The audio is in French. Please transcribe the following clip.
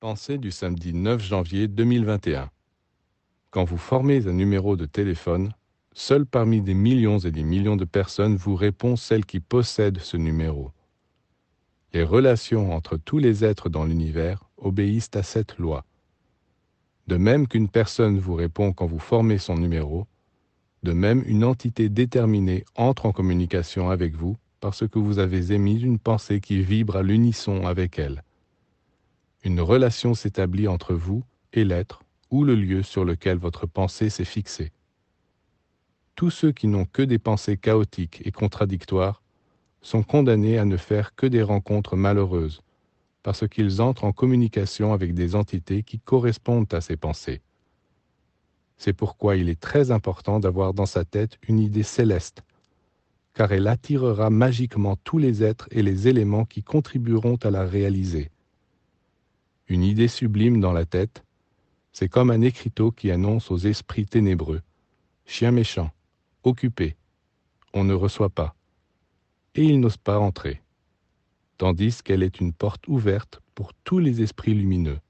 Pensée du samedi 9 janvier 2021. Quand vous formez un numéro de téléphone, seul parmi des millions et des millions de personnes vous répond celle qui possède ce numéro. Les relations entre tous les êtres dans l'univers obéissent à cette loi. De même qu'une personne vous répond quand vous formez son numéro, de même une entité déterminée entre en communication avec vous parce que vous avez émis une pensée qui vibre à l'unisson avec elle une relation s'établit entre vous et l'être ou le lieu sur lequel votre pensée s'est fixée. Tous ceux qui n'ont que des pensées chaotiques et contradictoires sont condamnés à ne faire que des rencontres malheureuses, parce qu'ils entrent en communication avec des entités qui correspondent à ces pensées. C'est pourquoi il est très important d'avoir dans sa tête une idée céleste, car elle attirera magiquement tous les êtres et les éléments qui contribueront à la réaliser une idée sublime dans la tête, c'est comme un écriteau qui annonce aux esprits ténébreux. Chien méchant, occupé, on ne reçoit pas, et ils n'osent pas entrer, tandis qu'elle est une porte ouverte pour tous les esprits lumineux.